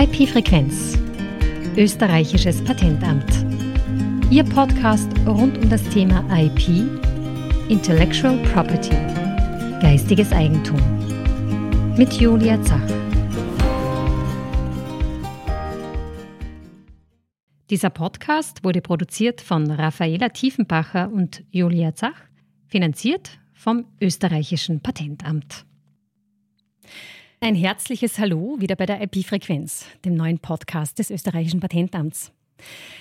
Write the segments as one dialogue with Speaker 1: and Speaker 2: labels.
Speaker 1: IP-Frequenz, österreichisches Patentamt. Ihr Podcast rund um das Thema IP, Intellectual Property, geistiges Eigentum. Mit Julia Zach. Dieser Podcast wurde produziert von Raffaela Tiefenbacher und Julia Zach, finanziert vom österreichischen Patentamt. Ein herzliches Hallo wieder bei der IP-Frequenz, dem neuen Podcast des österreichischen Patentamts.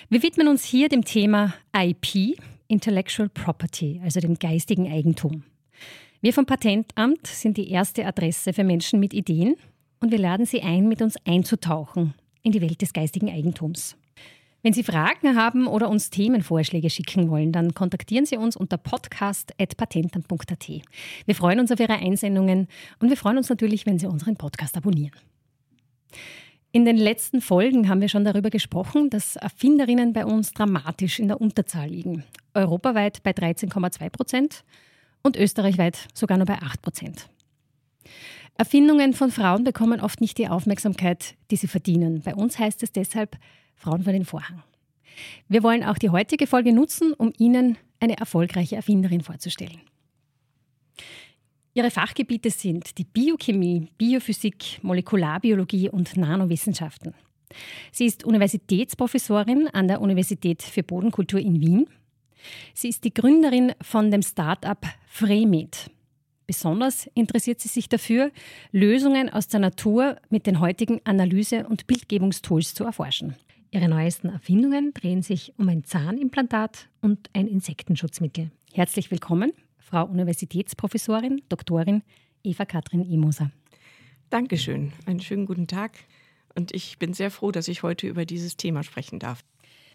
Speaker 1: Wir widmen uns hier dem Thema IP, Intellectual Property, also dem geistigen Eigentum. Wir vom Patentamt sind die erste Adresse für Menschen mit Ideen und wir laden Sie ein, mit uns einzutauchen in die Welt des geistigen Eigentums. Wenn Sie Fragen haben oder uns Themenvorschläge schicken wollen, dann kontaktieren Sie uns unter podcast.patentamt.at. Wir freuen uns auf Ihre Einsendungen und wir freuen uns natürlich, wenn Sie unseren Podcast abonnieren. In den letzten Folgen haben wir schon darüber gesprochen, dass Erfinderinnen bei uns dramatisch in der Unterzahl liegen. Europaweit bei 13,2 Prozent und österreichweit sogar nur bei 8 Prozent. Erfindungen von Frauen bekommen oft nicht die Aufmerksamkeit, die sie verdienen. Bei uns heißt es deshalb, Frauen vor den Vorhang. Wir wollen auch die heutige Folge nutzen, um Ihnen eine erfolgreiche Erfinderin vorzustellen. Ihre Fachgebiete sind die Biochemie, Biophysik, Molekularbiologie und Nanowissenschaften. Sie ist Universitätsprofessorin an der Universität für Bodenkultur in Wien. Sie ist die Gründerin von dem Start-up Fremed. Besonders interessiert sie sich dafür, Lösungen aus der Natur mit den heutigen Analyse- und Bildgebungstools zu erforschen. Ihre neuesten Erfindungen drehen sich um ein Zahnimplantat und ein Insektenschutzmittel. Herzlich willkommen, Frau Universitätsprofessorin, Doktorin Eva Katrin Imoser.
Speaker 2: Dankeschön. Einen schönen guten Tag. Und ich bin sehr froh, dass ich heute über dieses Thema sprechen darf.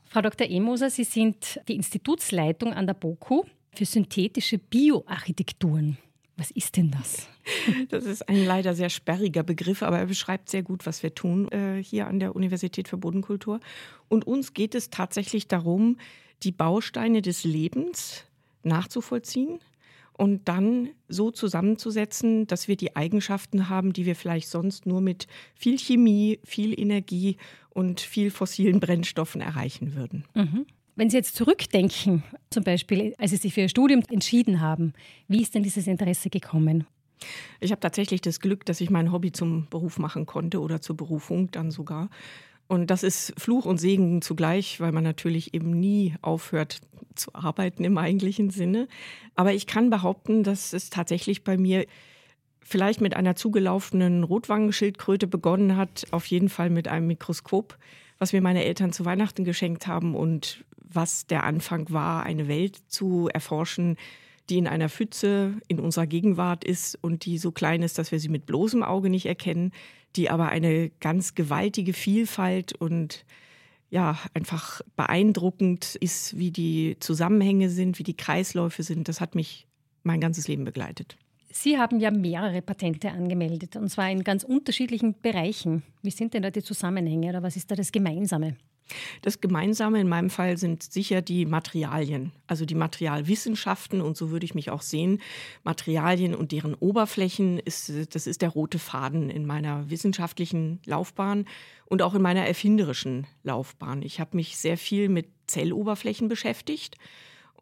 Speaker 1: Frau Dr. Emoser, Sie sind die Institutsleitung an der BOKU für synthetische Bioarchitekturen. Was ist denn das?
Speaker 2: Das ist ein leider sehr sperriger Begriff, aber er beschreibt sehr gut, was wir tun äh, hier an der Universität für Bodenkultur. Und uns geht es tatsächlich darum, die Bausteine des Lebens nachzuvollziehen und dann so zusammenzusetzen, dass wir die Eigenschaften haben, die wir vielleicht sonst nur mit viel Chemie, viel Energie und viel fossilen Brennstoffen erreichen würden.
Speaker 1: Mhm. Wenn Sie jetzt zurückdenken, zum Beispiel, als Sie sich für Ihr Studium entschieden haben, wie ist denn dieses Interesse gekommen?
Speaker 2: Ich habe tatsächlich das Glück, dass ich mein Hobby zum Beruf machen konnte oder zur Berufung dann sogar. Und das ist Fluch und Segen zugleich, weil man natürlich eben nie aufhört zu arbeiten im eigentlichen Sinne. Aber ich kann behaupten, dass es tatsächlich bei mir vielleicht mit einer zugelaufenen Rotwangenschildkröte begonnen hat, auf jeden Fall mit einem Mikroskop, was mir meine Eltern zu Weihnachten geschenkt haben und was der Anfang war, eine Welt zu erforschen, die in einer Pfütze in unserer Gegenwart ist und die so klein ist, dass wir sie mit bloßem Auge nicht erkennen, die aber eine ganz gewaltige Vielfalt und ja, einfach beeindruckend ist, wie die Zusammenhänge sind, wie die Kreisläufe sind. Das hat mich mein ganzes Leben begleitet.
Speaker 1: Sie haben ja mehrere Patente angemeldet, und zwar in ganz unterschiedlichen Bereichen. Wie sind denn da die Zusammenhänge oder was ist da das Gemeinsame?
Speaker 2: Das Gemeinsame in meinem Fall sind sicher die Materialien, also die Materialwissenschaften und so würde ich mich auch sehen. Materialien und deren Oberflächen, ist, das ist der rote Faden in meiner wissenschaftlichen Laufbahn und auch in meiner erfinderischen Laufbahn. Ich habe mich sehr viel mit Zelloberflächen beschäftigt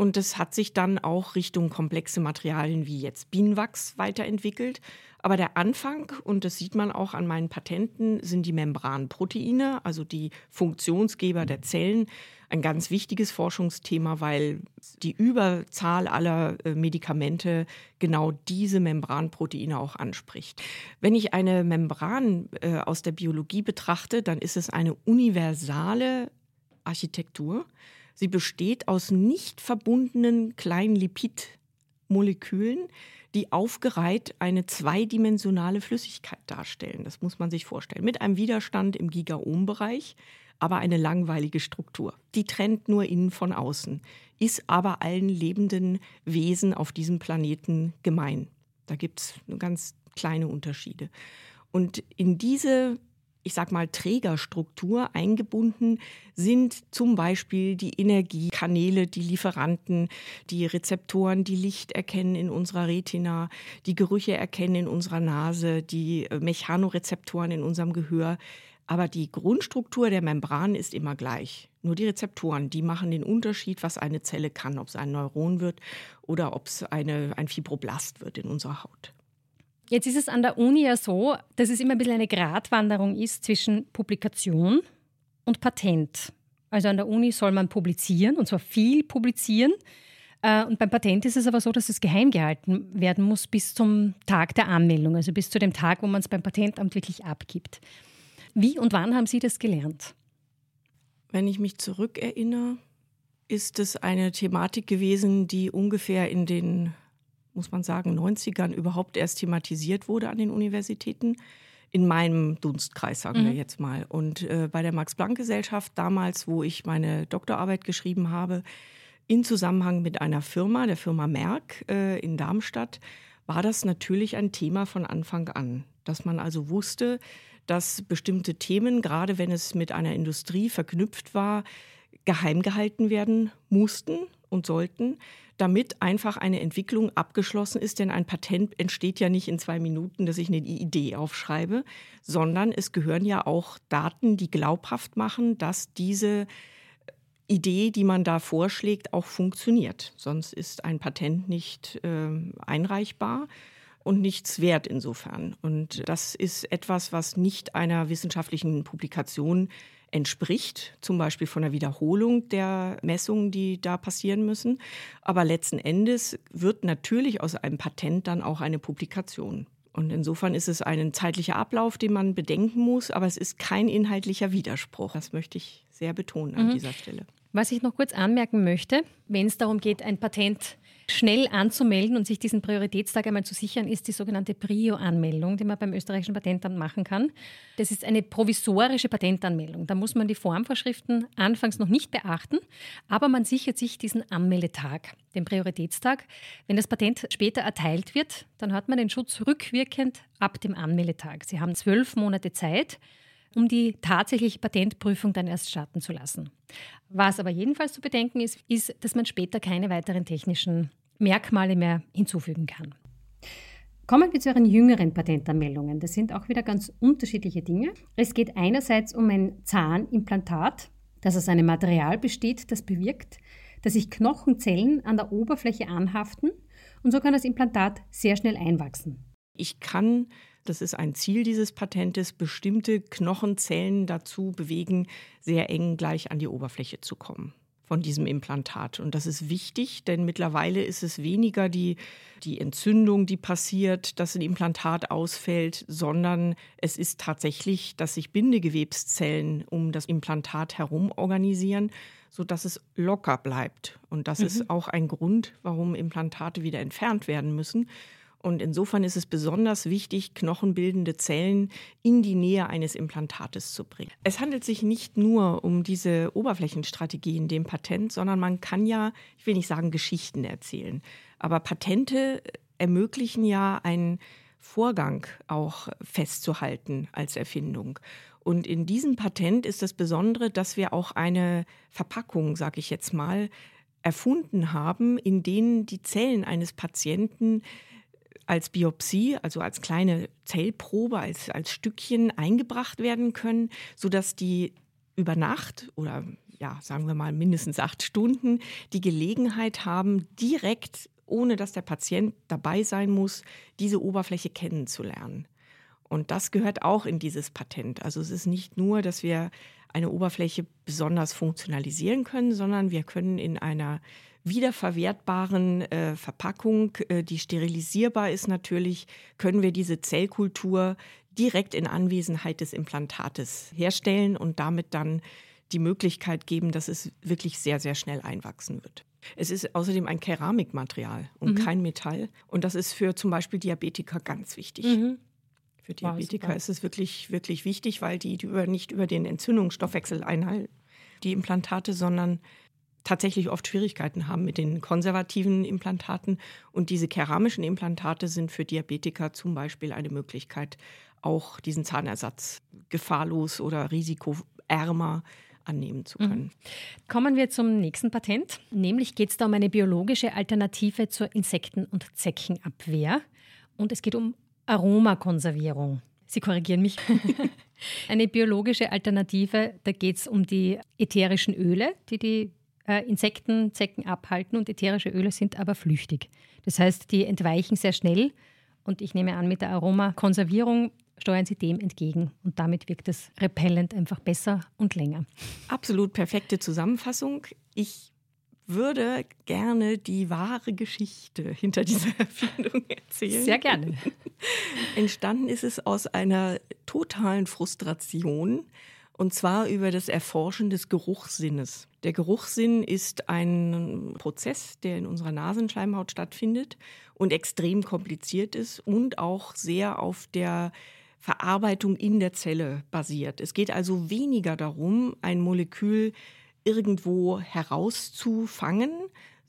Speaker 2: und das hat sich dann auch Richtung komplexe Materialien wie jetzt Bienenwachs weiterentwickelt. Aber der Anfang, und das sieht man auch an meinen Patenten, sind die Membranproteine, also die Funktionsgeber der Zellen. Ein ganz wichtiges Forschungsthema, weil die Überzahl aller äh, Medikamente genau diese Membranproteine auch anspricht. Wenn ich eine Membran äh, aus der Biologie betrachte, dann ist es eine universale Architektur. Sie besteht aus nicht verbundenen kleinen Lipidmolekülen, die aufgereiht eine zweidimensionale Flüssigkeit darstellen. Das muss man sich vorstellen. Mit einem Widerstand im Gigaohm-Bereich, aber eine langweilige Struktur. Die trennt nur innen von außen, ist aber allen lebenden Wesen auf diesem Planeten gemein. Da gibt es ganz kleine Unterschiede. Und in diese ich sag mal, Trägerstruktur eingebunden sind zum Beispiel die Energiekanäle, die Lieferanten, die Rezeptoren, die Licht erkennen in unserer Retina, die Gerüche erkennen in unserer Nase, die äh, Mechanorezeptoren in unserem Gehör. Aber die Grundstruktur der Membran ist immer gleich. Nur die Rezeptoren, die machen den Unterschied, was eine Zelle kann, ob es ein Neuron wird oder ob es eine, ein Fibroblast wird in unserer Haut.
Speaker 1: Jetzt ist es an der Uni ja so, dass es immer ein bisschen eine Gratwanderung ist zwischen Publikation und Patent. Also an der Uni soll man publizieren, und zwar viel publizieren. Äh, und beim Patent ist es aber so, dass es geheim gehalten werden muss bis zum Tag der Anmeldung, also bis zu dem Tag, wo man es beim Patentamt wirklich abgibt. Wie und wann haben Sie das gelernt?
Speaker 2: Wenn ich mich zurückerinnere, ist es eine Thematik gewesen, die ungefähr in den, muss man sagen, 90ern überhaupt erst thematisiert wurde an den Universitäten. In meinem Dunstkreis, sagen mhm. wir jetzt mal. Und äh, bei der Max-Planck-Gesellschaft damals, wo ich meine Doktorarbeit geschrieben habe, in Zusammenhang mit einer Firma, der Firma Merck äh, in Darmstadt, war das natürlich ein Thema von Anfang an. Dass man also wusste, dass bestimmte Themen, gerade wenn es mit einer Industrie verknüpft war, geheim gehalten werden mussten und sollten, damit einfach eine Entwicklung abgeschlossen ist. Denn ein Patent entsteht ja nicht in zwei Minuten, dass ich eine Idee aufschreibe, sondern es gehören ja auch Daten, die glaubhaft machen, dass diese Idee, die man da vorschlägt, auch funktioniert. Sonst ist ein Patent nicht äh, einreichbar und nichts wert insofern. Und das ist etwas, was nicht einer wissenschaftlichen Publikation entspricht, zum Beispiel von der Wiederholung der Messungen, die da passieren müssen. Aber letzten Endes wird natürlich aus einem Patent dann auch eine Publikation. Und insofern ist es ein zeitlicher Ablauf, den man bedenken muss, aber es ist kein inhaltlicher Widerspruch. Das möchte ich sehr betonen an mhm. dieser Stelle.
Speaker 1: Was ich noch kurz anmerken möchte, wenn es darum geht, ein Patent schnell anzumelden und sich diesen Prioritätstag einmal zu sichern, ist die sogenannte Prio-Anmeldung, die man beim österreichischen Patentamt machen kann. Das ist eine provisorische Patentanmeldung. Da muss man die Formvorschriften anfangs noch nicht beachten, aber man sichert sich diesen Anmeldetag, den Prioritätstag. Wenn das Patent später erteilt wird, dann hat man den Schutz rückwirkend ab dem Anmeldetag. Sie haben zwölf Monate Zeit, um die tatsächliche Patentprüfung dann erst starten zu lassen. Was aber jedenfalls zu bedenken ist, ist, dass man später keine weiteren technischen Merkmale mehr hinzufügen kann. Kommen wir zu Ihren jüngeren Patentanmeldungen. Das sind auch wieder ganz unterschiedliche Dinge. Es geht einerseits um ein Zahnimplantat, das aus einem Material besteht, das bewirkt, dass sich Knochenzellen an der Oberfläche anhaften und so kann das Implantat sehr schnell einwachsen.
Speaker 2: Ich kann das ist ein Ziel dieses Patentes, bestimmte Knochenzellen dazu bewegen, sehr eng gleich an die Oberfläche zu kommen von diesem Implantat. Und das ist wichtig, denn mittlerweile ist es weniger die, die Entzündung, die passiert, dass ein Implantat ausfällt, sondern es ist tatsächlich, dass sich Bindegewebszellen um das Implantat herum organisieren, sodass es locker bleibt. Und das mhm. ist auch ein Grund, warum Implantate wieder entfernt werden müssen. Und insofern ist es besonders wichtig, knochenbildende Zellen in die Nähe eines Implantates zu bringen. Es handelt sich nicht nur um diese Oberflächenstrategie in dem Patent, sondern man kann ja, ich will nicht sagen Geschichten erzählen, aber Patente ermöglichen ja einen Vorgang auch festzuhalten als Erfindung. Und in diesem Patent ist das Besondere, dass wir auch eine Verpackung, sage ich jetzt mal, erfunden haben, in denen die Zellen eines Patienten als Biopsie, also als kleine Zellprobe, als, als Stückchen eingebracht werden können, sodass die über Nacht oder ja, sagen wir mal mindestens acht Stunden die Gelegenheit haben, direkt, ohne dass der Patient dabei sein muss, diese Oberfläche kennenzulernen. Und das gehört auch in dieses Patent. Also es ist nicht nur, dass wir eine Oberfläche besonders funktionalisieren können, sondern wir können in einer wiederverwertbaren äh, Verpackung, äh, die sterilisierbar ist natürlich, können wir diese Zellkultur direkt in Anwesenheit des Implantates herstellen und damit dann die Möglichkeit geben, dass es wirklich sehr, sehr schnell einwachsen wird. Es ist außerdem ein Keramikmaterial und mhm. kein Metall. Und das ist für zum Beispiel Diabetiker ganz wichtig. Mhm. Für Diabetiker wow, ist es wirklich, wirklich wichtig, weil die, die über, nicht über den Entzündungsstoffwechsel einhalten, die Implantate, sondern tatsächlich oft Schwierigkeiten haben mit den konservativen Implantaten. Und diese keramischen Implantate sind für Diabetiker zum Beispiel eine Möglichkeit, auch diesen Zahnersatz gefahrlos oder risikoärmer annehmen zu können. Mhm.
Speaker 1: Kommen wir zum nächsten Patent. Nämlich geht es da um eine biologische Alternative zur Insekten- und Zeckenabwehr. Und es geht um Aromakonservierung. Sie korrigieren mich. Eine biologische Alternative, da geht es um die ätherischen Öle, die die Insekten, Zecken abhalten und ätherische Öle sind aber flüchtig. Das heißt, die entweichen sehr schnell und ich nehme an, mit der Aromakonservierung steuern sie dem entgegen und damit wirkt das Repellent einfach besser und länger.
Speaker 2: Absolut perfekte Zusammenfassung. Ich würde gerne die wahre Geschichte hinter dieser Erfindung erzählen.
Speaker 1: Sehr gerne.
Speaker 2: Entstanden ist es aus einer totalen Frustration und zwar über das Erforschen des Geruchssinnes. Der Geruchssinn ist ein Prozess, der in unserer Nasenschleimhaut stattfindet und extrem kompliziert ist und auch sehr auf der Verarbeitung in der Zelle basiert. Es geht also weniger darum, ein Molekül irgendwo herauszufangen,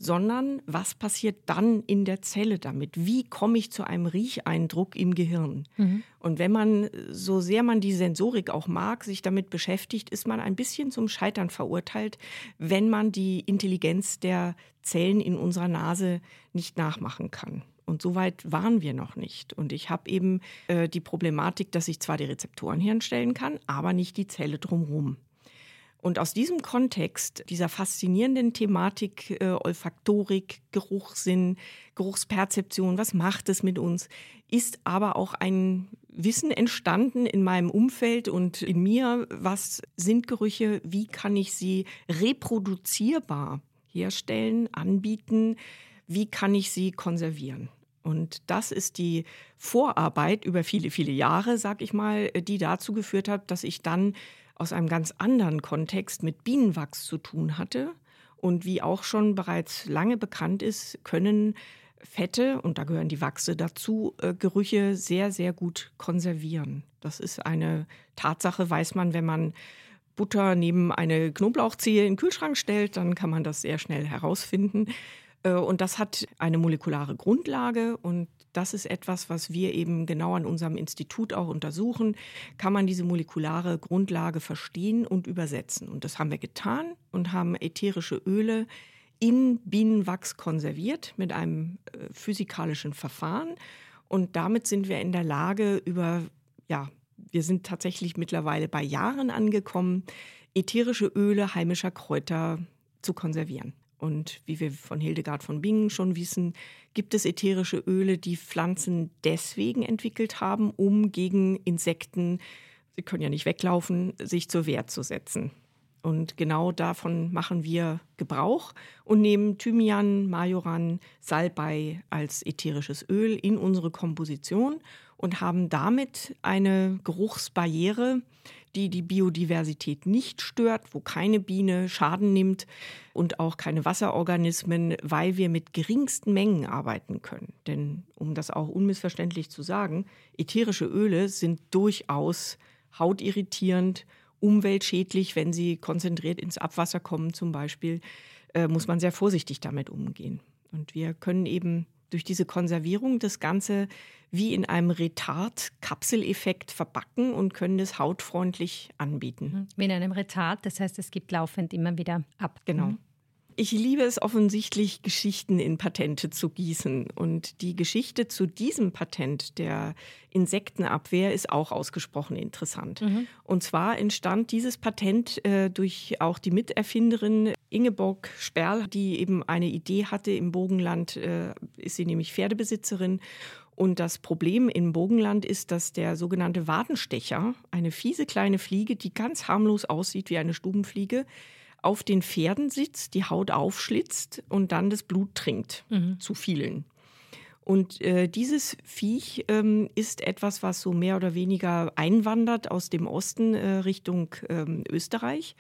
Speaker 2: sondern was passiert dann in der Zelle damit? Wie komme ich zu einem Riecheindruck im Gehirn? Mhm. Und wenn man, so sehr man die Sensorik auch mag, sich damit beschäftigt, ist man ein bisschen zum Scheitern verurteilt, wenn man die Intelligenz der Zellen in unserer Nase nicht nachmachen kann. Und so weit waren wir noch nicht. Und ich habe eben äh, die Problematik, dass ich zwar die Rezeptoren herstellen kann, aber nicht die Zelle drumherum. Und aus diesem Kontext, dieser faszinierenden Thematik äh, Olfaktorik, Geruchssinn, Geruchsperzeption, was macht es mit uns, ist aber auch ein Wissen entstanden in meinem Umfeld und in mir, was sind Gerüche, wie kann ich sie reproduzierbar herstellen, anbieten, wie kann ich sie konservieren. Und das ist die Vorarbeit über viele, viele Jahre, sag ich mal, die dazu geführt hat, dass ich dann aus einem ganz anderen Kontext mit Bienenwachs zu tun hatte. Und wie auch schon bereits lange bekannt ist, können Fette, und da gehören die Wachse dazu, äh, Gerüche sehr, sehr gut konservieren. Das ist eine Tatsache, weiß man, wenn man Butter neben eine Knoblauchzehe in den Kühlschrank stellt, dann kann man das sehr schnell herausfinden. Äh, und das hat eine molekulare Grundlage und das ist etwas, was wir eben genau an unserem Institut auch untersuchen. Kann man diese molekulare Grundlage verstehen und übersetzen? Und das haben wir getan und haben ätherische Öle in Bienenwachs konserviert mit einem äh, physikalischen Verfahren. Und damit sind wir in der Lage, über, ja, wir sind tatsächlich mittlerweile bei Jahren angekommen, ätherische Öle heimischer Kräuter zu konservieren. Und wie wir von Hildegard von Bingen schon wissen, gibt es ätherische Öle, die Pflanzen deswegen entwickelt haben, um gegen Insekten, sie können ja nicht weglaufen, sich zur Wehr zu setzen. Und genau davon machen wir Gebrauch und nehmen Thymian, Majoran, Salbei als ätherisches Öl in unsere Komposition und haben damit eine Geruchsbarriere, die die Biodiversität nicht stört, wo keine Biene Schaden nimmt und auch keine Wasserorganismen, weil wir mit geringsten Mengen arbeiten können. Denn um das auch unmissverständlich zu sagen, ätherische Öle sind durchaus hautirritierend, umweltschädlich, wenn sie konzentriert ins Abwasser kommen zum Beispiel, äh, muss man sehr vorsichtig damit umgehen. Und wir können eben durch diese Konservierung das Ganze wie in einem Retard-Kapseleffekt verbacken und können es hautfreundlich anbieten. Mhm.
Speaker 1: Wie in einem Retard, das heißt, es gibt laufend immer wieder ab.
Speaker 2: Genau. Mhm. Ich liebe es offensichtlich, Geschichten in Patente zu gießen. Und die Geschichte zu diesem Patent der Insektenabwehr ist auch ausgesprochen interessant. Mhm. Und zwar entstand dieses Patent äh, durch auch die Miterfinderin Ingeborg Sperl, die eben eine Idee hatte. Im Bogenland äh, ist sie nämlich Pferdebesitzerin. Und das Problem im Bogenland ist, dass der sogenannte Wadenstecher, eine fiese kleine Fliege, die ganz harmlos aussieht wie eine Stubenfliege, auf den Pferden sitzt, die Haut aufschlitzt und dann das Blut trinkt, mhm. zu vielen. Und äh, dieses Viech ähm, ist etwas, was so mehr oder weniger einwandert aus dem Osten äh, Richtung ähm, Österreich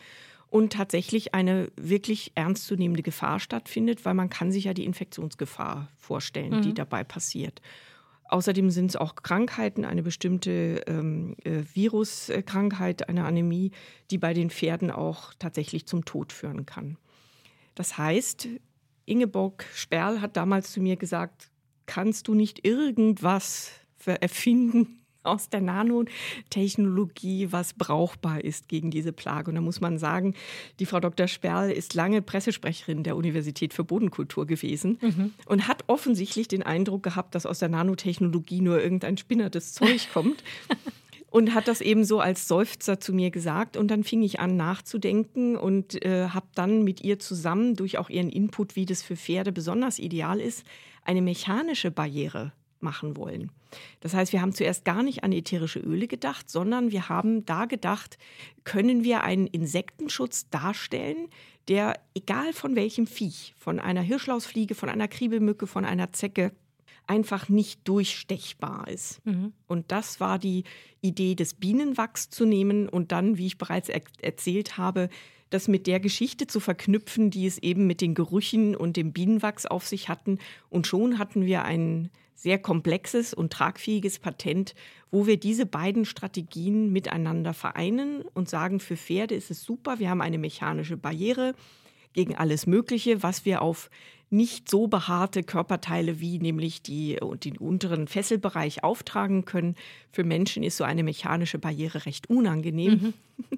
Speaker 2: und tatsächlich eine wirklich ernstzunehmende Gefahr stattfindet, weil man kann sich ja die Infektionsgefahr vorstellen, mhm. die dabei passiert. Außerdem sind es auch Krankheiten, eine bestimmte ähm, äh, Viruskrankheit, eine Anämie, die bei den Pferden auch tatsächlich zum Tod führen kann. Das heißt, Ingeborg Sperl hat damals zu mir gesagt, kannst du nicht irgendwas erfinden, aus der Nanotechnologie, was brauchbar ist gegen diese Plage. Und da muss man sagen, die Frau Dr. Sperl ist lange Pressesprecherin der Universität für Bodenkultur gewesen mhm. und hat offensichtlich den Eindruck gehabt, dass aus der Nanotechnologie nur irgendein spinnertes Zeug kommt. und hat das eben so als Seufzer zu mir gesagt. Und dann fing ich an nachzudenken und äh, habe dann mit ihr zusammen durch auch ihren Input, wie das für Pferde besonders ideal ist, eine mechanische Barriere machen wollen. Das heißt, wir haben zuerst gar nicht an ätherische Öle gedacht, sondern wir haben da gedacht, können wir einen Insektenschutz darstellen, der egal von welchem Viech, von einer Hirschlausfliege, von einer Kriebelmücke, von einer Zecke, einfach nicht durchstechbar ist. Mhm. Und das war die Idee des Bienenwachs zu nehmen und dann, wie ich bereits er erzählt habe, das mit der Geschichte zu verknüpfen, die es eben mit den Gerüchen und dem Bienenwachs auf sich hatten. Und schon hatten wir ein sehr komplexes und tragfähiges Patent, wo wir diese beiden Strategien miteinander vereinen und sagen, für Pferde ist es super, wir haben eine mechanische Barriere gegen alles Mögliche, was wir auf nicht so behaarte Körperteile wie nämlich die, den unteren Fesselbereich auftragen können. Für Menschen ist so eine mechanische Barriere recht unangenehm. Mhm.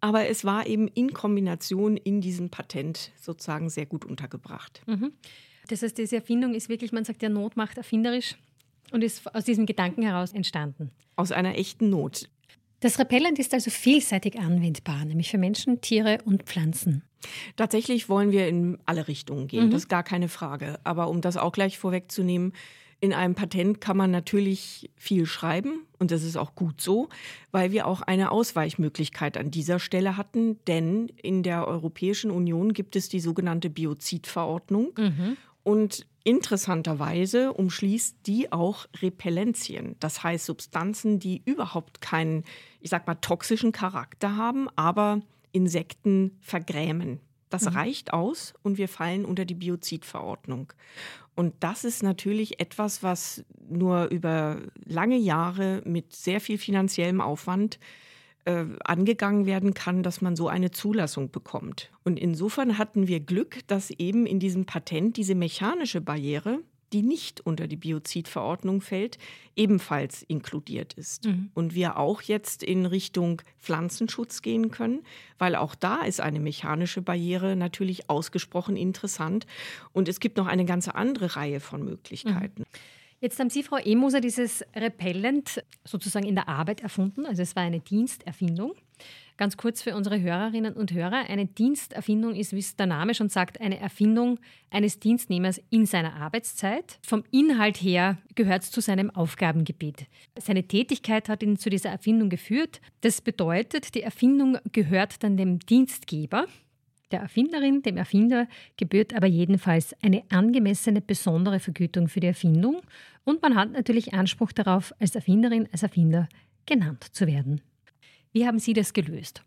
Speaker 2: Aber es war eben in Kombination in diesem Patent sozusagen sehr gut untergebracht.
Speaker 1: Mhm. Das heißt, diese Erfindung ist wirklich, man sagt ja, Not macht erfinderisch und ist aus diesem Gedanken heraus entstanden.
Speaker 2: Aus einer echten Not.
Speaker 1: Das Repellent ist also vielseitig anwendbar, nämlich für Menschen, Tiere und Pflanzen.
Speaker 2: Tatsächlich wollen wir in alle Richtungen gehen, mhm. das ist gar keine Frage. Aber um das auch gleich vorwegzunehmen, in einem Patent kann man natürlich viel schreiben und das ist auch gut so, weil wir auch eine Ausweichmöglichkeit an dieser Stelle hatten, denn in der Europäischen Union gibt es die sogenannte Biozidverordnung mhm. Und interessanterweise umschließt die auch Repellenzien, das heißt Substanzen, die überhaupt keinen, ich sag mal, toxischen Charakter haben, aber Insekten vergrämen. Das mhm. reicht aus und wir fallen unter die Biozidverordnung. Und das ist natürlich etwas, was nur über lange Jahre mit sehr viel finanziellem Aufwand äh, angegangen werden kann, dass man so eine Zulassung bekommt. Und insofern hatten wir Glück, dass eben in diesem Patent diese mechanische Barriere die nicht unter die Biozidverordnung fällt, ebenfalls inkludiert ist. Mhm. Und wir auch jetzt in Richtung Pflanzenschutz gehen können, weil auch da ist eine mechanische Barriere natürlich ausgesprochen interessant. Und es gibt noch eine ganze andere Reihe von Möglichkeiten. Mhm.
Speaker 1: Jetzt haben Sie, Frau Emoser, dieses Repellent sozusagen in der Arbeit erfunden. Also es war eine Diensterfindung. Ganz kurz für unsere Hörerinnen und Hörer. Eine Diensterfindung ist, wie es der Name schon sagt, eine Erfindung eines Dienstnehmers in seiner Arbeitszeit. Vom Inhalt her gehört es zu seinem Aufgabengebiet. Seine Tätigkeit hat ihn zu dieser Erfindung geführt. Das bedeutet, die Erfindung gehört dann dem Dienstgeber. Der Erfinderin, dem Erfinder, gebührt aber jedenfalls eine angemessene, besondere Vergütung für die Erfindung und man hat natürlich Anspruch darauf, als Erfinderin, als Erfinder genannt zu werden. Wie haben Sie das gelöst?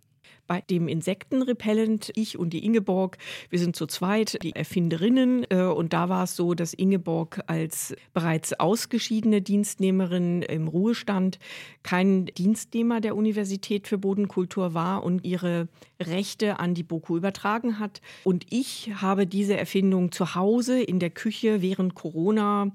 Speaker 2: Bei dem Insektenrepellent, ich und die Ingeborg, wir sind zu zweit die Erfinderinnen. Äh, und da war es so, dass Ingeborg als bereits ausgeschiedene Dienstnehmerin im Ruhestand kein Dienstnehmer der Universität für Bodenkultur war und ihre Rechte an die BOKU übertragen hat. Und ich habe diese Erfindung zu Hause in der Küche während Corona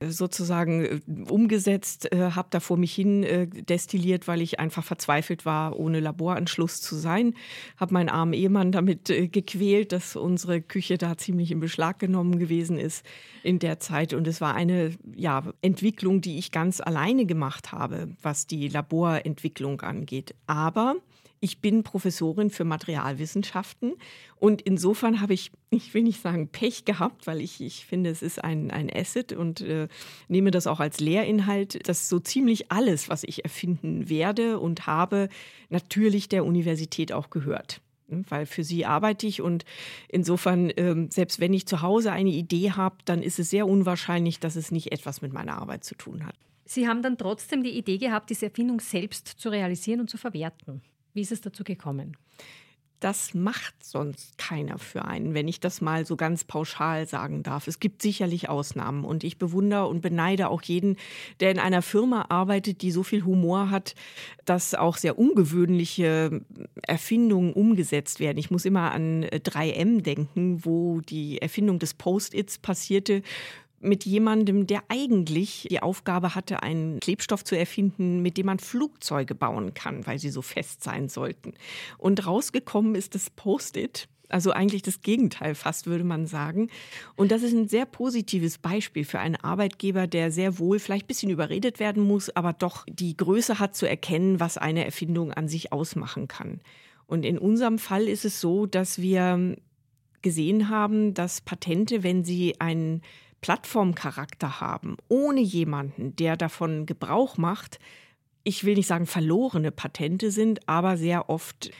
Speaker 2: sozusagen äh, umgesetzt, äh, habe da vor mich hin äh, destilliert, weil ich einfach verzweifelt war, ohne Laboranschluss zu sein. Habe meinen armen Ehemann damit äh, gequält, dass unsere Küche da ziemlich in Beschlag genommen gewesen ist in der Zeit. Und es war eine ja, Entwicklung, die ich ganz alleine gemacht habe, was die Laborentwicklung angeht. Aber ich bin Professorin für Materialwissenschaften und insofern habe ich, ich will nicht sagen Pech gehabt, weil ich, ich finde, es ist ein, ein Asset und äh, nehme das auch als Lehrinhalt, dass so ziemlich alles, was ich erfinden werde und habe, natürlich der Universität auch gehört ne, weil für sie arbeite ich und insofern, ähm, selbst wenn ich zu Hause eine Idee habe, dann ist es sehr unwahrscheinlich, dass es nicht etwas mit meiner Arbeit zu tun hat.
Speaker 1: Sie haben dann trotzdem die Idee gehabt, diese Erfindung selbst zu realisieren und zu verwerten. Wie ist es dazu gekommen?
Speaker 2: Das macht sonst keiner für einen, wenn ich das mal so ganz pauschal sagen darf. Es gibt sicherlich Ausnahmen und ich bewundere und beneide auch jeden, der in einer Firma arbeitet, die so viel Humor hat, dass auch sehr ungewöhnliche Erfindungen umgesetzt werden. Ich muss immer an 3M denken, wo die Erfindung des Post-its passierte mit jemandem, der eigentlich die Aufgabe hatte, einen Klebstoff zu erfinden, mit dem man Flugzeuge bauen kann, weil sie so fest sein sollten. Und rausgekommen ist das Post-it. Also eigentlich das Gegenteil fast, würde man sagen. Und das ist ein sehr positives Beispiel für einen Arbeitgeber, der sehr wohl vielleicht ein bisschen überredet werden muss, aber doch die Größe hat zu erkennen, was eine Erfindung an sich ausmachen kann. Und in unserem Fall ist es so, dass wir gesehen haben, dass Patente, wenn sie einen Plattformcharakter haben, ohne jemanden, der davon Gebrauch macht, ich will nicht sagen verlorene Patente sind, aber sehr oft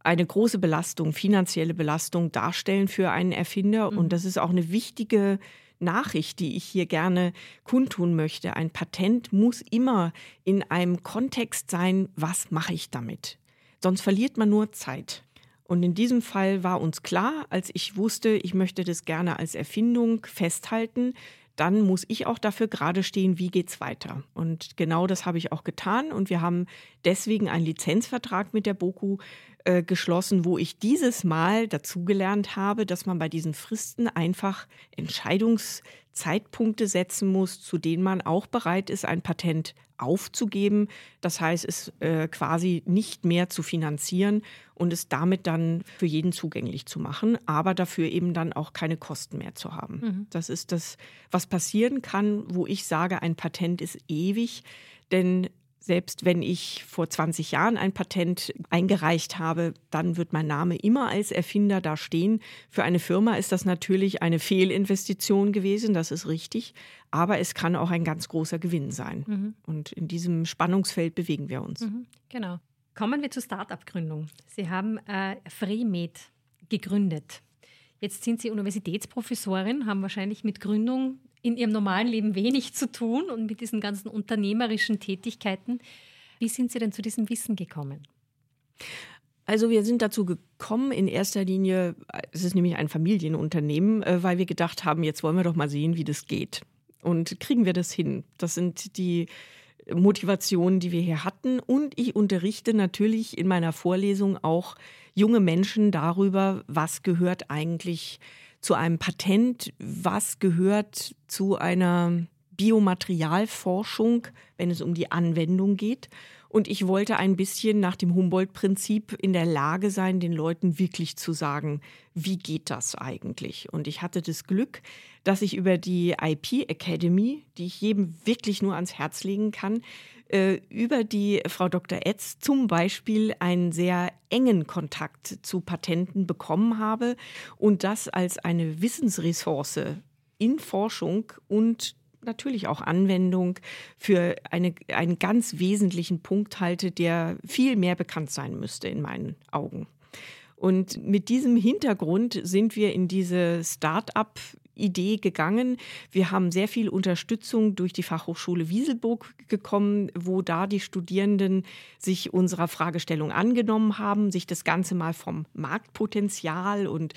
Speaker 2: eine große Belastung, finanzielle Belastung darstellen für einen Erfinder. Mhm. Und das ist auch eine wichtige Nachricht, die ich hier gerne kundtun möchte. Ein Patent muss immer in einem Kontext sein, was mache ich damit? Sonst verliert man nur Zeit. Und in diesem Fall war uns klar, als ich wusste, ich möchte das gerne als Erfindung festhalten, dann muss ich auch dafür gerade stehen, wie geht's weiter. Und genau das habe ich auch getan. Und wir haben deswegen einen Lizenzvertrag mit der BOKU äh, geschlossen, wo ich dieses Mal dazugelernt habe, dass man bei diesen Fristen einfach Entscheidungszeitpunkte setzen muss, zu denen man auch bereit ist, ein Patent aufzugeben. Das heißt, es äh, quasi nicht mehr zu finanzieren und es damit dann für jeden zugänglich zu machen, aber dafür eben dann auch keine Kosten mehr zu haben. Mhm. Das ist das, was passieren kann, wo ich sage, ein Patent ist ewig. Denn selbst wenn ich vor 20 Jahren ein Patent eingereicht habe, dann wird mein Name immer als Erfinder da stehen. Für eine Firma ist das natürlich eine Fehlinvestition gewesen, das ist richtig. Aber es kann auch ein ganz großer Gewinn sein. Mhm. Und in diesem Spannungsfeld bewegen wir uns. Mhm,
Speaker 1: genau. Kommen wir zur Start-up-Gründung. Sie haben äh, FreeMed gegründet. Jetzt sind Sie Universitätsprofessorin, haben wahrscheinlich mit Gründung in ihrem normalen Leben wenig zu tun und mit diesen ganzen unternehmerischen Tätigkeiten. Wie sind Sie denn zu diesem Wissen gekommen?
Speaker 2: Also wir sind dazu gekommen, in erster Linie, es ist nämlich ein Familienunternehmen, äh, weil wir gedacht haben, jetzt wollen wir doch mal sehen, wie das geht. Und kriegen wir das hin? Das sind die Motivationen, die wir hier hatten. Und ich unterrichte natürlich in meiner Vorlesung auch junge Menschen darüber, was gehört eigentlich zu einem Patent, was gehört zu einer Biomaterialforschung, wenn es um die Anwendung geht. Und ich wollte ein bisschen nach dem Humboldt-Prinzip in der Lage sein, den Leuten wirklich zu sagen, wie geht das eigentlich? Und ich hatte das Glück, dass ich über die IP Academy, die ich jedem wirklich nur ans Herz legen kann, äh, über die Frau Dr. Etz zum Beispiel einen sehr engen Kontakt zu Patenten bekommen habe und das als eine Wissensressource in Forschung und natürlich auch Anwendung für eine, einen ganz wesentlichen Punkt halte, der viel mehr bekannt sein müsste in meinen Augen. Und mit diesem Hintergrund sind wir in diese Start-up Idee gegangen. Wir haben sehr viel Unterstützung durch die Fachhochschule Wieselburg bekommen, wo da die Studierenden sich unserer Fragestellung angenommen haben, sich das Ganze mal vom Marktpotenzial und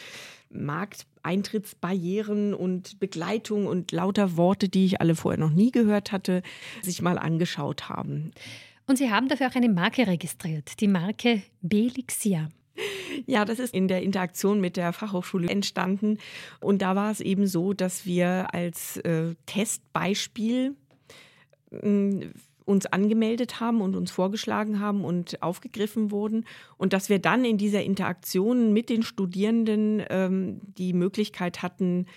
Speaker 2: Markteintrittsbarrieren und Begleitung und lauter Worte, die ich alle vorher noch nie gehört hatte, sich mal angeschaut haben.
Speaker 1: Und Sie haben dafür auch eine Marke registriert, die Marke Belixia.
Speaker 2: Ja, das ist in der Interaktion mit der Fachhochschule entstanden. Und da war es eben so, dass wir als äh, Testbeispiel äh, uns angemeldet haben und uns vorgeschlagen haben und aufgegriffen wurden. Und dass wir dann in dieser Interaktion mit den Studierenden ähm, die Möglichkeit hatten,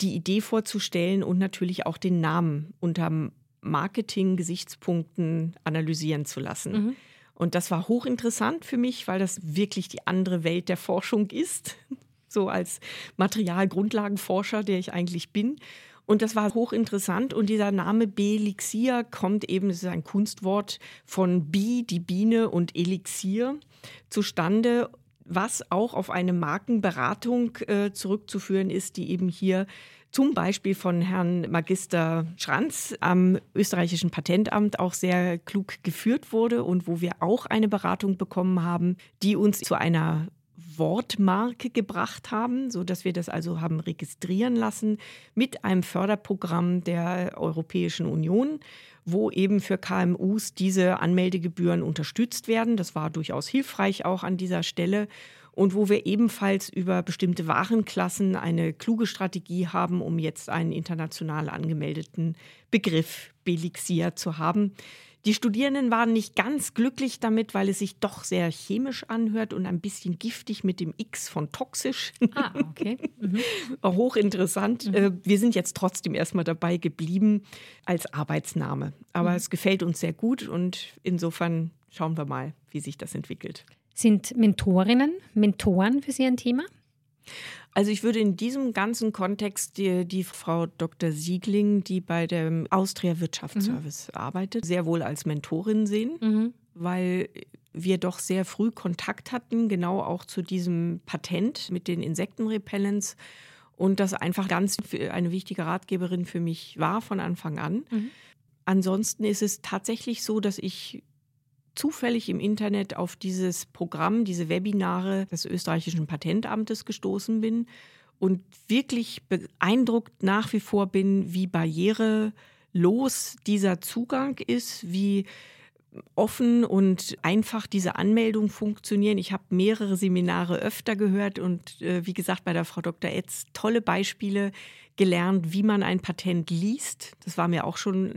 Speaker 2: die Idee vorzustellen und natürlich auch den Namen unter Marketing-Gesichtspunkten analysieren zu lassen. Mhm. Und das war hochinteressant für mich, weil das wirklich die andere Welt der Forschung ist. So als Materialgrundlagenforscher, der ich eigentlich bin. Und das war hochinteressant. Und dieser Name Belixir kommt eben, es ist ein Kunstwort von Bi, die Biene und Elixier zustande, was auch auf eine Markenberatung äh, zurückzuführen ist, die eben hier zum Beispiel von Herrn Magister Schranz am österreichischen Patentamt auch sehr klug geführt wurde und wo wir auch eine Beratung bekommen haben, die uns zu einer Wortmarke gebracht haben, so dass wir das also haben registrieren lassen mit einem Förderprogramm der Europäischen Union, wo eben für KMUs diese Anmeldegebühren unterstützt werden. Das war durchaus hilfreich auch an dieser Stelle und wo wir ebenfalls über bestimmte Warenklassen eine kluge Strategie haben, um jetzt einen international angemeldeten Begriff Belixia zu haben. Die Studierenden waren nicht ganz glücklich damit, weil es sich doch sehr chemisch anhört und ein bisschen giftig mit dem X von toxisch. Ah, okay. Mhm. Hochinteressant. Mhm. Äh, wir sind jetzt trotzdem erstmal dabei geblieben als Arbeitsname. Aber mhm. es gefällt uns sehr gut und insofern schauen wir mal, wie sich das entwickelt.
Speaker 1: Sind Mentorinnen, Mentoren für Sie ein Thema?
Speaker 2: Also ich würde in diesem ganzen Kontext die, die Frau Dr. Siegling, die bei dem Austria Wirtschaftsservice mhm. arbeitet, sehr wohl als Mentorin sehen, mhm. weil wir doch sehr früh Kontakt hatten, genau auch zu diesem Patent mit den Insektenrepellents und das einfach ganz eine wichtige Ratgeberin für mich war von Anfang an. Mhm. Ansonsten ist es tatsächlich so, dass ich zufällig im Internet auf dieses Programm, diese Webinare des österreichischen Patentamtes gestoßen bin und wirklich beeindruckt nach wie vor bin, wie barrierelos dieser Zugang ist, wie offen und einfach diese Anmeldung funktionieren. Ich habe mehrere Seminare öfter gehört und äh, wie gesagt bei der Frau Dr. Etz tolle Beispiele gelernt, wie man ein Patent liest. Das war mir auch schon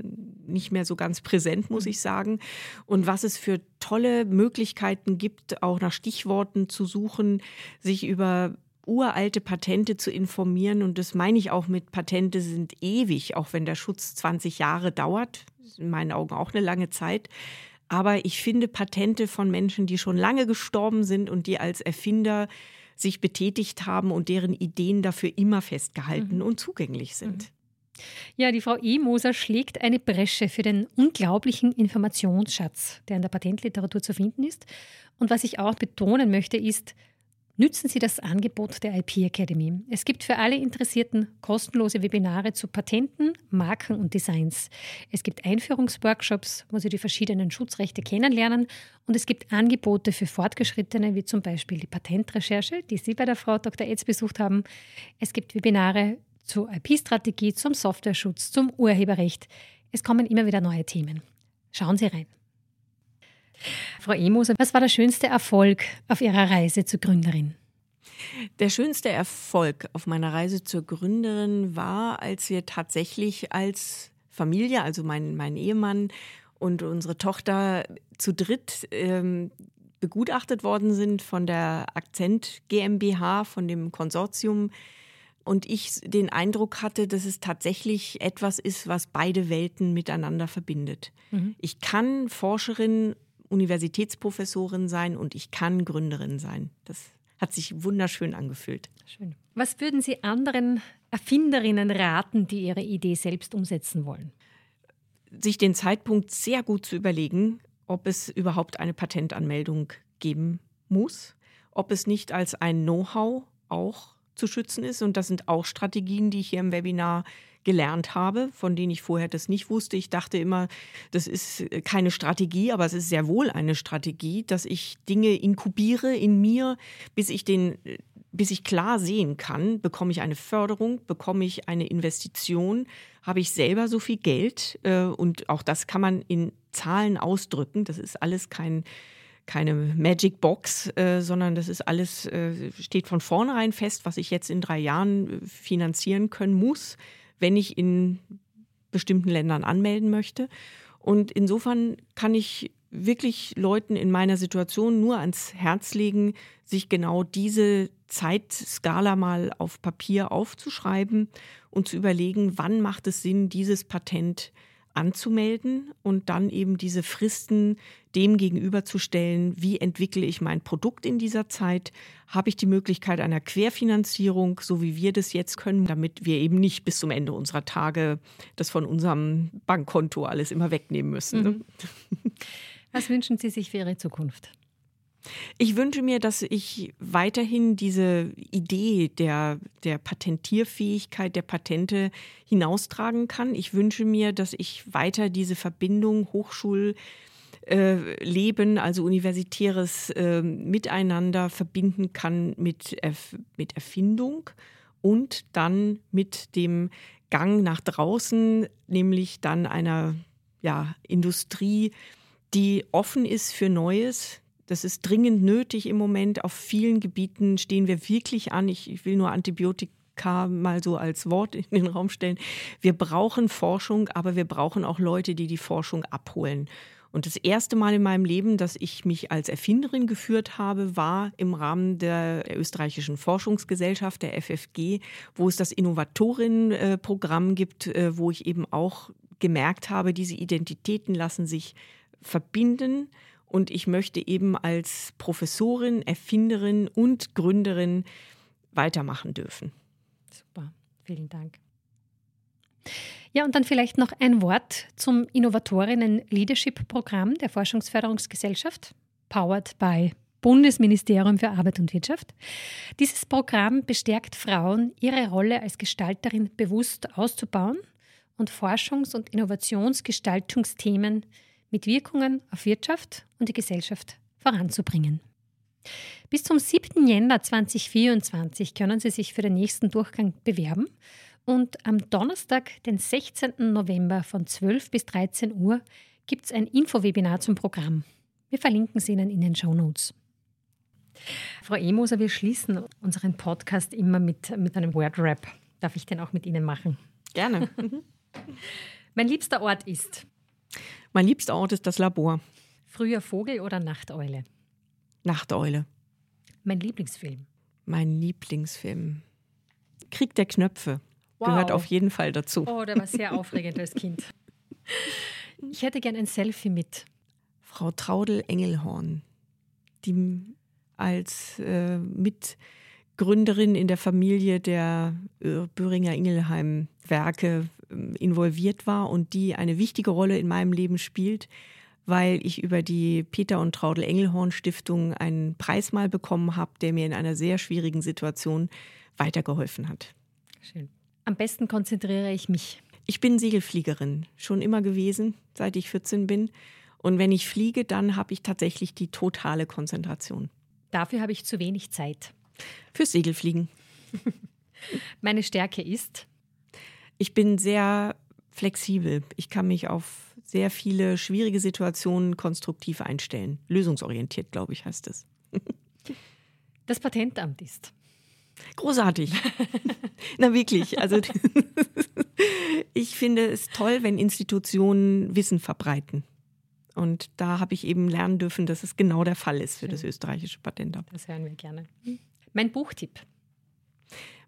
Speaker 2: nicht mehr so ganz präsent, muss ich sagen. Und was es für tolle Möglichkeiten gibt, auch nach Stichworten zu suchen, sich über uralte Patente zu informieren. Und das meine ich auch mit Patente sind ewig, auch wenn der Schutz 20 Jahre dauert. In meinen Augen auch eine lange Zeit. Aber ich finde Patente von Menschen, die schon lange gestorben sind und die als Erfinder sich betätigt haben und deren Ideen dafür immer festgehalten mhm. und zugänglich sind. Mhm.
Speaker 1: Ja, die Frau E. Moser schlägt eine Bresche für den unglaublichen Informationsschatz, der in der Patentliteratur zu finden ist. Und was ich auch betonen möchte, ist, Nützen Sie das Angebot der IP Academy. Es gibt für alle Interessierten kostenlose Webinare zu Patenten, Marken und Designs. Es gibt Einführungsworkshops, wo Sie die verschiedenen Schutzrechte kennenlernen und es gibt Angebote für Fortgeschrittene, wie zum Beispiel die Patentrecherche, die Sie bei der Frau Dr. Etz besucht haben. Es gibt Webinare zur IP-Strategie, zum Softwareschutz, zum Urheberrecht. Es kommen immer wieder neue Themen. Schauen Sie rein. Frau Emoser, was war der schönste Erfolg auf Ihrer Reise zur Gründerin?
Speaker 2: Der schönste Erfolg auf meiner Reise zur Gründerin war, als wir tatsächlich als Familie, also mein, mein Ehemann und unsere Tochter zu dritt ähm, begutachtet worden sind von der Akzent GmbH, von dem Konsortium. Und ich den Eindruck hatte, dass es tatsächlich etwas ist, was beide Welten miteinander verbindet. Mhm. Ich kann Forscherin Universitätsprofessorin sein und ich kann Gründerin sein. Das hat sich wunderschön angefühlt.
Speaker 1: Schön. Was würden Sie anderen Erfinderinnen raten, die ihre Idee selbst umsetzen wollen?
Speaker 2: Sich den Zeitpunkt sehr gut zu überlegen, ob es überhaupt eine Patentanmeldung geben muss, ob es nicht als ein Know-how auch zu schützen ist. Und das sind auch Strategien, die ich hier im Webinar gelernt habe, von denen ich vorher das nicht wusste. Ich dachte immer, das ist keine Strategie, aber es ist sehr wohl eine Strategie, dass ich Dinge inkubiere in mir, bis ich den bis ich klar sehen kann, bekomme ich eine Förderung, bekomme ich eine Investition, habe ich selber so viel Geld äh, und auch das kann man in Zahlen ausdrücken. Das ist alles kein keine Magic Box, äh, sondern das ist alles, äh, steht von vornherein fest, was ich jetzt in drei Jahren finanzieren können muss wenn ich in bestimmten Ländern anmelden möchte. Und insofern kann ich wirklich Leuten in meiner Situation nur ans Herz legen, sich genau diese Zeitskala mal auf Papier aufzuschreiben und zu überlegen, wann macht es Sinn, dieses Patent anzumelden und dann eben diese Fristen dem gegenüberzustellen, wie entwickle ich mein Produkt in dieser Zeit, habe ich die Möglichkeit einer Querfinanzierung, so wie wir das jetzt können, damit wir eben nicht bis zum Ende unserer Tage das von unserem Bankkonto alles immer wegnehmen müssen. Ne? Mhm.
Speaker 1: Was wünschen Sie sich für Ihre Zukunft?
Speaker 2: Ich wünsche mir, dass ich weiterhin diese Idee der, der Patentierfähigkeit der Patente hinaustragen kann. Ich wünsche mir, dass ich weiter diese Verbindung Hochschulleben, äh, also universitäres äh, Miteinander verbinden kann mit, Erf mit Erfindung und dann mit dem Gang nach draußen, nämlich dann einer ja, Industrie, die offen ist für Neues, das ist dringend nötig im Moment. Auf vielen Gebieten stehen wir wirklich an. Ich, ich will nur Antibiotik FFK mal so als Wort in den Raum stellen. Wir brauchen Forschung, aber wir brauchen auch Leute, die die Forschung abholen. Und das erste Mal in meinem Leben, dass ich mich als Erfinderin geführt habe, war im Rahmen der österreichischen Forschungsgesellschaft, der FFG, wo es das Innovatorinnenprogramm gibt, äh, wo ich eben auch gemerkt habe, diese Identitäten lassen sich verbinden. Und ich möchte eben als Professorin, Erfinderin und Gründerin weitermachen dürfen.
Speaker 1: Super, vielen Dank. Ja, und dann vielleicht noch ein Wort zum Innovatorinnen Leadership Programm der Forschungsförderungsgesellschaft, powered by Bundesministerium für Arbeit und Wirtschaft. Dieses Programm bestärkt Frauen, ihre Rolle als Gestalterin bewusst auszubauen und Forschungs- und Innovationsgestaltungsthemen mit Wirkungen auf Wirtschaft und die Gesellschaft voranzubringen. Bis zum 7. Jänner 2024 können Sie sich für den nächsten Durchgang bewerben und am Donnerstag, den 16. November von 12 bis 13 Uhr gibt es ein Infowebinar zum Programm. Wir verlinken es Ihnen in den Show Notes. Frau Emoser, wir schließen unseren Podcast immer mit, mit einem Word-Rap. Darf ich den auch mit Ihnen machen?
Speaker 2: Gerne.
Speaker 1: mein liebster Ort ist?
Speaker 2: Mein liebster Ort ist das Labor.
Speaker 1: Früher Vogel oder Nachteule?
Speaker 2: Nachteule.
Speaker 1: Mein Lieblingsfilm?
Speaker 2: Mein Lieblingsfilm. Krieg der Knöpfe. Wow. Gehört auf jeden Fall dazu.
Speaker 1: Oh, der war sehr aufregend als Kind. Ich hätte gern ein Selfie mit.
Speaker 2: Frau Traudel Engelhorn, die als äh, Mitgründerin in der Familie der äh, Böhringer Ingelheim Werke involviert war und die eine wichtige Rolle in meinem Leben spielt, weil ich über die Peter und Traudel Engelhorn Stiftung einen Preis mal bekommen habe, der mir in einer sehr schwierigen Situation weitergeholfen hat.
Speaker 1: Schön. Am besten konzentriere ich mich.
Speaker 2: Ich bin Segelfliegerin, schon immer gewesen, seit ich 14 bin. Und wenn ich fliege, dann habe ich tatsächlich die totale Konzentration.
Speaker 1: Dafür habe ich zu wenig Zeit.
Speaker 2: Fürs Segelfliegen.
Speaker 1: Meine Stärke ist?
Speaker 2: Ich bin sehr flexibel. Ich kann mich auf sehr viele schwierige Situationen konstruktiv einstellen. Lösungsorientiert, glaube ich, heißt es.
Speaker 1: Das Patentamt ist.
Speaker 2: Großartig. Na wirklich. Also ich finde es toll, wenn Institutionen Wissen verbreiten. Und da habe ich eben lernen dürfen, dass es genau der Fall ist für das österreichische Patentamt.
Speaker 1: Das hören wir gerne. Mein Buchtipp.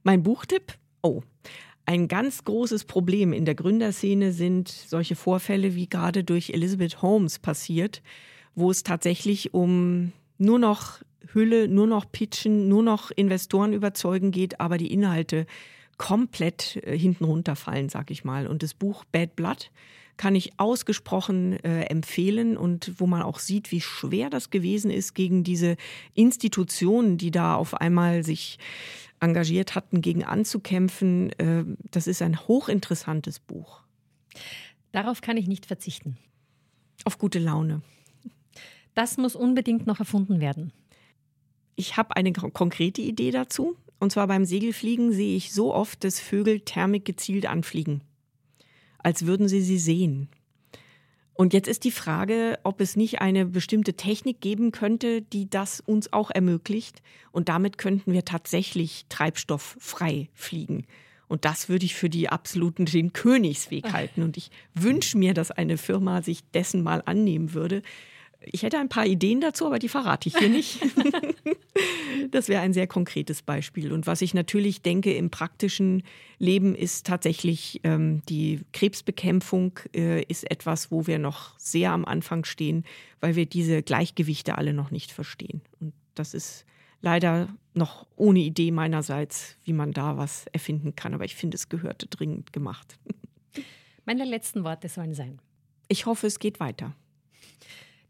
Speaker 2: Mein Buchtipp? Oh, ein ganz großes Problem in der Gründerszene sind solche Vorfälle, wie gerade durch Elizabeth Holmes passiert, wo es tatsächlich um nur noch Hülle, nur noch Pitchen, nur noch Investoren überzeugen geht, aber die Inhalte komplett äh, hinten runterfallen, sag ich mal. Und das Buch Bad Blood kann ich ausgesprochen äh, empfehlen und wo man auch sieht, wie schwer das gewesen ist gegen diese Institutionen, die da auf einmal sich engagiert hatten, gegen anzukämpfen. Äh, das ist ein hochinteressantes Buch.
Speaker 1: Darauf kann ich nicht verzichten.
Speaker 2: Auf gute Laune.
Speaker 1: Das muss unbedingt noch erfunden werden.
Speaker 2: Ich habe eine konkrete Idee dazu. Und zwar beim Segelfliegen sehe ich so oft, dass Vögel Thermik gezielt anfliegen, als würden sie sie sehen. Und jetzt ist die Frage, ob es nicht eine bestimmte Technik geben könnte, die das uns auch ermöglicht. Und damit könnten wir tatsächlich treibstofffrei fliegen. Und das würde ich für die absoluten den Königsweg halten. Und ich wünsche mir, dass eine Firma sich dessen mal annehmen würde. Ich hätte ein paar Ideen dazu, aber die verrate ich hier nicht. das wäre ein sehr konkretes Beispiel. Und was ich natürlich denke im praktischen Leben ist tatsächlich ähm, die Krebsbekämpfung äh, ist etwas, wo wir noch sehr am Anfang stehen, weil wir diese Gleichgewichte alle noch nicht verstehen. Und das ist leider noch ohne Idee meinerseits, wie man da was erfinden kann. Aber ich finde, es gehörte dringend gemacht.
Speaker 1: Meine letzten Worte sollen sein.
Speaker 2: Ich hoffe, es geht weiter.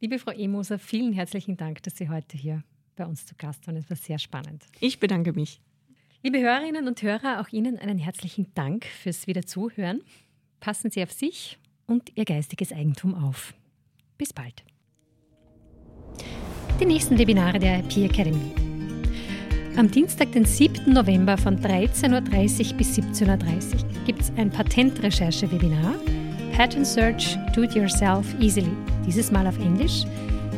Speaker 1: Liebe Frau Emoser, vielen herzlichen Dank, dass Sie heute hier bei uns zu Gast waren. Es war sehr spannend.
Speaker 2: Ich bedanke mich.
Speaker 1: Liebe Hörerinnen und Hörer, auch Ihnen einen herzlichen Dank fürs Wiederzuhören. Passen Sie auf sich und Ihr geistiges Eigentum auf. Bis bald. Die nächsten Webinare der IP Academy. Am Dienstag, den 7. November von 13.30 Uhr bis 17.30 Uhr gibt es ein Patentrecherche-Webinar Patent Search Do It Yourself Easily, dieses Mal auf Englisch,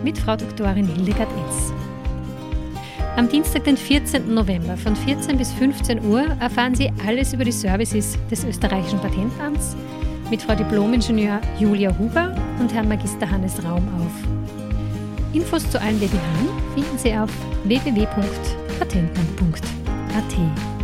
Speaker 1: mit Frau Doktorin Hildegard Etz. Am Dienstag, den 14. November von 14 bis 15 Uhr erfahren Sie alles über die Services des österreichischen Patentamts mit Frau Diplomingenieur Julia Huber und Herrn Magister Hannes Raum auf. Infos zu allen Webinaren finden Sie auf www.patentamt.at.